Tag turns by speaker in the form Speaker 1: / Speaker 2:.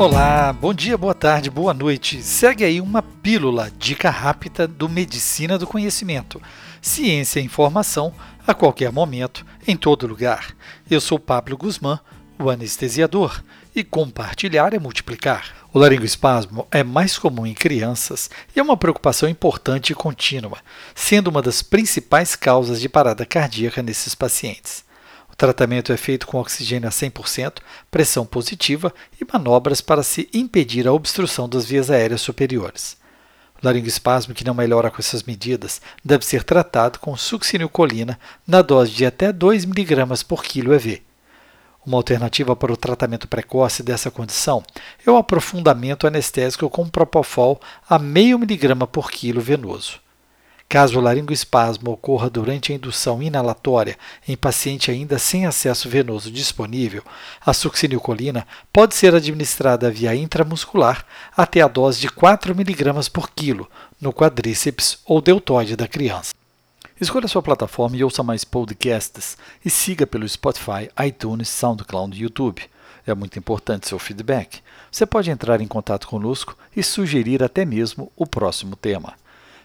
Speaker 1: Olá, bom dia, boa tarde, boa noite. Segue aí uma pílula, dica rápida do Medicina do Conhecimento. Ciência e informação a qualquer momento, em todo lugar. Eu sou Pablo Guzmán, o anestesiador, e compartilhar é multiplicar. O laringoespasmo é mais comum em crianças e é uma preocupação importante e contínua, sendo uma das principais causas de parada cardíaca nesses pacientes tratamento é feito com oxigênio a 100%, pressão positiva e manobras para se impedir a obstrução das vias aéreas superiores. O laringoespasmo que não melhora com essas medidas deve ser tratado com succinilcolina na dose de até 2 mg por quilo EV. Uma alternativa para o tratamento precoce dessa condição é o aprofundamento anestésico com propofol a meio miligrama por quilo venoso. Caso o laringoespasmo ocorra durante a indução inalatória em paciente ainda sem acesso venoso disponível, a succinilcolina pode ser administrada via intramuscular até a dose de 4 mg por quilo no quadríceps ou deltoide da criança. Escolha sua plataforma e ouça mais podcasts e siga pelo Spotify, iTunes, SoundCloud e YouTube. É muito importante seu feedback. Você pode entrar em contato conosco e sugerir até mesmo o próximo tema.